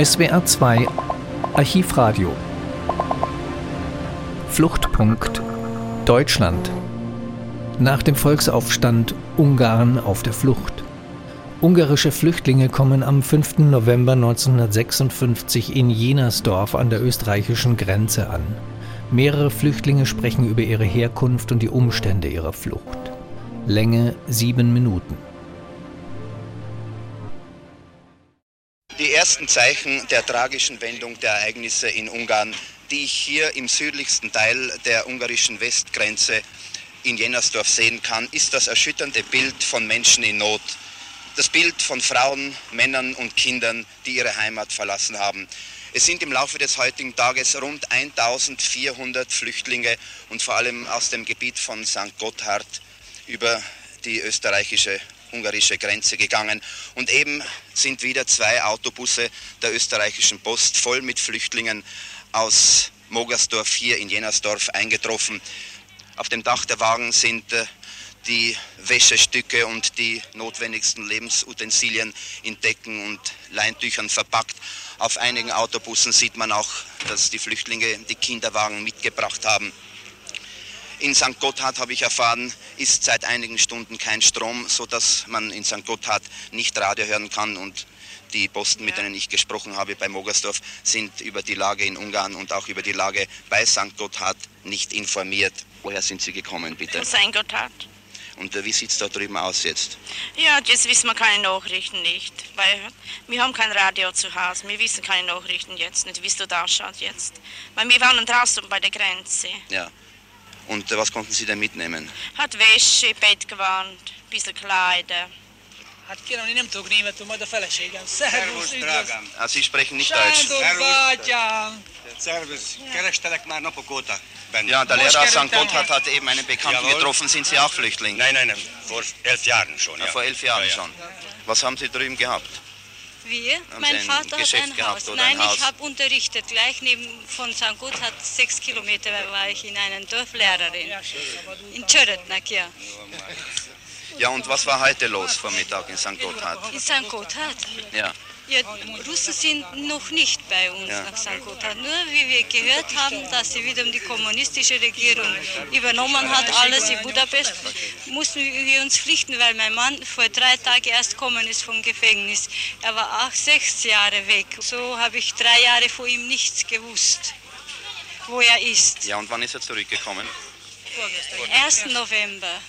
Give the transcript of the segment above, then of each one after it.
SWR 2 Archivradio Fluchtpunkt Deutschland Nach dem Volksaufstand Ungarn auf der Flucht. Ungarische Flüchtlinge kommen am 5. November 1956 in Jenersdorf an der österreichischen Grenze an. Mehrere Flüchtlinge sprechen über ihre Herkunft und die Umstände ihrer Flucht. Länge sieben Minuten. Die ersten Zeichen der tragischen Wendung der Ereignisse in Ungarn, die ich hier im südlichsten Teil der ungarischen Westgrenze in Jennersdorf sehen kann, ist das erschütternde Bild von Menschen in Not. Das Bild von Frauen, Männern und Kindern, die ihre Heimat verlassen haben. Es sind im Laufe des heutigen Tages rund 1400 Flüchtlinge und vor allem aus dem Gebiet von St. Gotthard über die österreichische ungarische Grenze gegangen. Und eben sind wieder zwei Autobusse der österreichischen Post voll mit Flüchtlingen aus Mogersdorf hier in Jenersdorf eingetroffen. Auf dem Dach der Wagen sind äh, die Wäschestücke und die notwendigsten Lebensutensilien in Decken und Leintüchern verpackt. Auf einigen Autobussen sieht man auch, dass die Flüchtlinge die Kinderwagen mitgebracht haben. In St. Gotthard, habe ich erfahren, ist seit einigen Stunden kein Strom, sodass man in St. Gotthard nicht Radio hören kann. Und die Posten, mit denen ich gesprochen habe bei Mogersdorf, sind über die Lage in Ungarn und auch über die Lage bei St. Gotthard nicht informiert. Woher sind Sie gekommen, bitte? Aus St. Gotthard. Und äh, wie sieht es da drüben aus jetzt? Ja, jetzt wissen wir keine Nachrichten nicht, weil wir haben kein Radio zu Hause. Wir wissen keine Nachrichten jetzt nicht, wie es da ausschaut jetzt. Weil wir waren draußen bei der Grenze. Ja. Und äh, was konnten Sie denn mitnehmen? Hat Wäsche, Bettgewand, ein bisschen Kleider. Hát kérem, én nem tudok németül, majd a feleségem. Szervusz, üdvöz! Ah, Sie sprechen nicht Deutsch. Sándor bátyám! Servus, kerestelek már napok óta benne. Ja, der Lehrer aus St. Gotthard hat eben einen Bekannten Jawohl. getroffen. Sind Sie auch Flüchtling? Nein, nein, nein, vor elf Jahren schon. Ja, Ja. vor elf Jahren ja, ja. schon. Was haben Sie drüben gehabt? Wir? Haben mein ein Vater hat Geschäft ein Haus. Nein, ein ich habe unterrichtet. Gleich neben von St. Gotthard, sechs Kilometer war ich in einer Dorflehrerin. In Csörötnek, ja. Ja, und was war heute los vor Mittag in St. Gotthard? In St. Gotthard. Ja, Ja, Russen sind noch nicht bei uns Ja. nach St. Gotthard. Nur wie wir gehört haben, dass sie wieder die kommunistische Regierung übernommen hat, alles in Budapest, mussten wir uns pflichten, weil mein Mann vor drei Tagen erst gekommen ist vom Gefängnis. Er war auch sechs Jahre weg. So habe ich drei Jahre vor ihm nichts gewusst, wo er ist. ja, und wann ist er zurückgekommen? 1. November.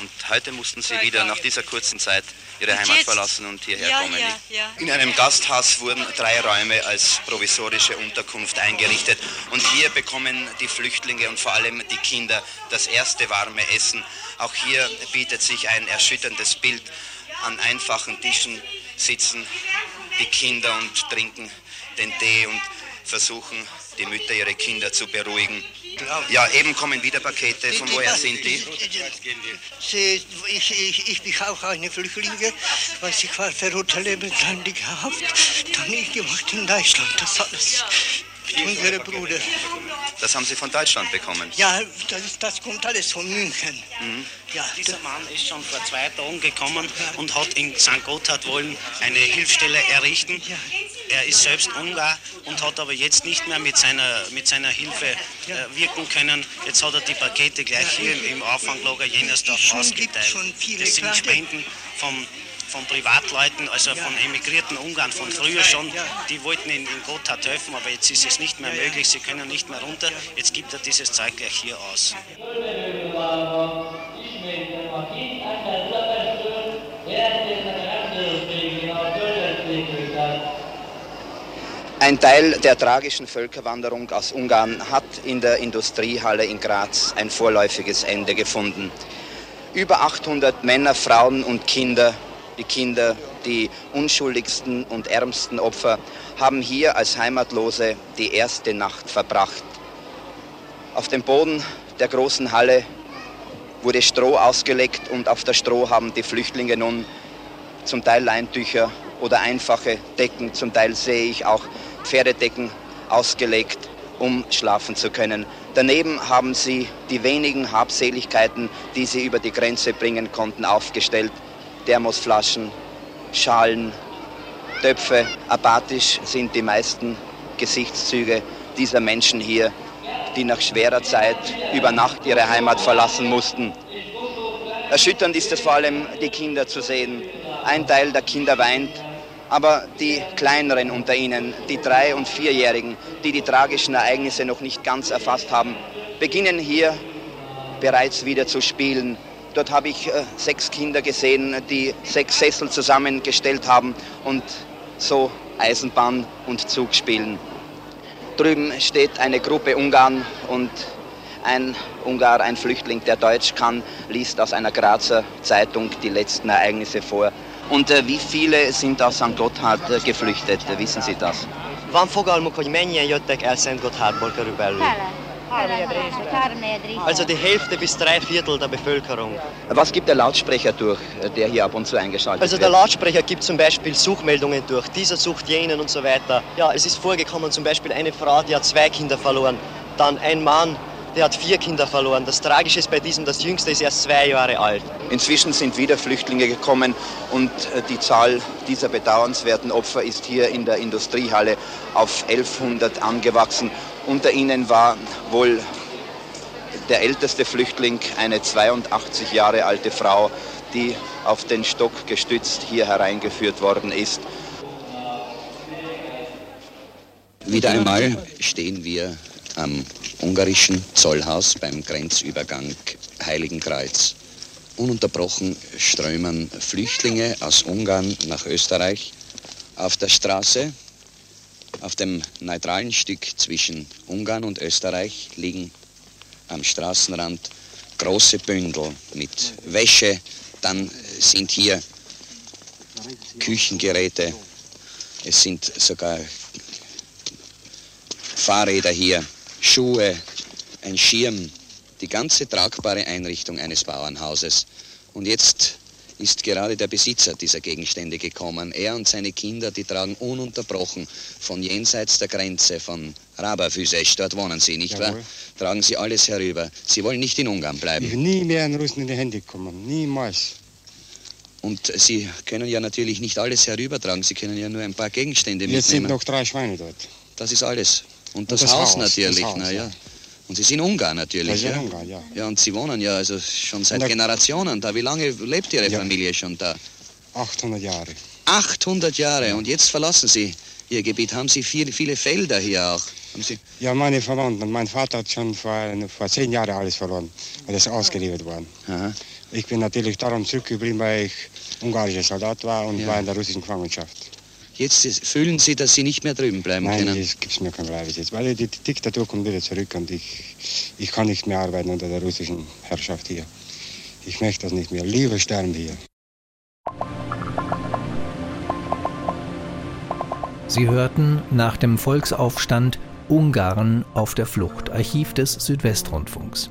Und heute mussten Sie wieder nach dieser kurzen Zeit Ihre Heimat verlassen und hierher Ja, kommen. ja, ja. In einem Gasthaus wurden drei Räume als provisorische Unterkunft eingerichtet. Und hier bekommen die Flüchtlinge und vor allem die Kinder das erste warme Essen. Auch hier bietet sich ein erschütterndes Bild. An einfachen Tischen sitzen die Kinder und trinken den Tee und versuchen, die Mütter ihre Kinder zu beruhigen. Ja, eben kommen wieder Pakete. Von woher sind die? Ich, ich, ich bin auch eine Flüchtlinge, weil ich war verrote Lebenslandig gehabt. Dann ich gemacht in Deutschland, das alles. Mit unserem Bruder. Das haben Sie von Deutschland bekommen. Ja, das, das kommt alles von München. Ja, Dieser Mann ist schon vor zwei Tagen gekommen und hat in St. Gotthard wollen eine Hilfsstelle errichten. Er ist selbst Ungar und hat aber jetzt nicht mehr mit seiner, mit seiner Hilfe äh, wirken können. Jetzt hat er die Pakete gleich hier im, im Auffanglager gibt's ausgeteilt. schon viele Das sind Spenden vom, von Privatleuten, also von emigrierten Ungarn von früher schon. Die wollten in, in Gotthard helfen, aber jetzt ist es nicht mehr möglich. Sie können nicht mehr runter. Jetzt gibt er dieses Zeug gleich hier aus. Ein Teil der tragischen Völkerwanderung aus Ungarn hat in der Industriehalle in Graz ein vorläufiges Ende gefunden. Über 800 Männer, Frauen und Kinder, die Kinder, die unschuldigsten und ärmsten Opfer, haben hier als Heimatlose die erste Nacht verbracht. Auf dem Boden der großen Halle wurde Stroh ausgelegt und auf der Stroh haben die Flüchtlinge nun zum Teil Leintücher oder einfache Decken, zum Teil sehe ich auch Pferdedecken ausgelegt, um schlafen zu können. Daneben haben sie die wenigen Habseligkeiten, die sie über die Grenze bringen konnten, aufgestellt. Thermosflaschen, Schalen, Töpfe. Apathisch sind die meisten Gesichtszüge dieser Menschen hier, die nach schwerer Zeit über Nacht ihre Heimat verlassen mussten. Erschütternd ist es vor allem, die Kinder zu sehen. Ein Teil der Kinder weint, aber die kleineren unter ihnen, die drei- und vierjährigen, die die tragischen Ereignisse noch nicht ganz erfasst haben, beginnen hier bereits wieder zu spielen. Dort habe ich äh, sechs Kinder gesehen, die sechs Sessel zusammengestellt haben und so Eisenbahn und Zug spielen. Drüben steht eine Gruppe Ungarn und ein Ungar, ein Flüchtling, der Deutsch kann, liest aus einer Grazer Zeitung die letzten Ereignisse vor. Und äh, wie viele sind aus St. Gotthard äh, geflüchtet? Wissen Sie das? Van fogalmuk, hogy mennyien jöttek el Szent Gotthardból körülbelül? Also die Hälfte bis drei Viertel der Bevölkerung. Was gibt der Lautsprecher durch, der hier ab und zu eingeschaltet Also wird? der Lautsprecher gibt zum Beispiel Suchmeldungen durch. Dieser sucht jenen und so weiter. Ja, es ist vorgekommen zum Beispiel eine Frau, die hat zwei Kinder verloren. Dann ein Mann, der hat vier Kinder verloren. Das Tragische ist bei diesem, das jüngste ist erst zwei Jahre alt. Inzwischen sind wieder Flüchtlinge gekommen und äh, die Zahl dieser bedauernswerten Opfer ist hier in der Industriehalle auf 1100 angewachsen. Unter ihnen war wohl der älteste Flüchtling, eine 82 Jahre alte Frau, die auf den Stock gestützt hier hereingeführt worden ist. Wieder einmal stehen wir am ungarischen Zollhaus beim Grenzübergang Heiligenkreuz. Ununterbrochen strömen Flüchtlinge aus Ungarn nach Österreich. Auf der Straße, auf dem neutralen Stück zwischen Ungarn und Österreich, liegen am Straßenrand große Bündel mit Wäsche. Dann sind hier Küchengeräte. Es sind sogar Fahrräder hier, Schuhe, ein Schirm, die ganze tragbare Einrichtung eines Bauernhauses. Und jetzt ist gerade der Besitzer dieser Gegenstände gekommen. Er und seine Kinder, die tragen ununterbrochen von jenseits der Grenze, von Rabafüsesch, dort wohnen sie, nicht wahr? Jawohl. Tragen sie alles herüber. Sie wollen nicht in Ungarn Ich bleiben. will nie mehr an Russen in die Hände kommen. Niemals. Und Sie können ja natürlich nicht alles herübertragen. Sie können ja nur ein paar Gegenstände Jetzt sind mitnehmen. noch drei Schweine dort. Das ist alles. Und Und das, das Haus, Haus, natürlich, das Haus, na ja. ja. Und Sie sind Ungarn natürlich, Das ja? in Ungarn, ja. Ja, und Sie wohnen ja also schon seit Generationen da. Wie lange lebt Ihre Ja. Familie schon da? 800 Jahre. 800 Jahre und jetzt verlassen Sie Ihr Gebiet. Haben Sie viel, viele Felder hier auch? Haben Sie? Ja, meine Verwandten. Mein Vater hat schon vor, vor zehn Jahren alles verloren. Er ist ausgeliefert worden. Aha. Ich bin natürlich darum zurückgeblieben, weil ich ungarischer Soldat war und Ja. war in der russischen Gefangenschaft. Jetzt fühlen Sie, dass Sie nicht mehr drüben bleiben Nein, können. jetzt gibt es mir kein Bleiben jetzt, weil die, die Diktatur kommt wieder zurück und ich, ich kann nicht mehr arbeiten unter der russischen Herrschaft hier. Ich möchte das nicht mehr. Lieber sterben wir. Sie hörten nach dem Volksaufstand Ungarn auf der Flucht, Archiv des Südwestrundfunks.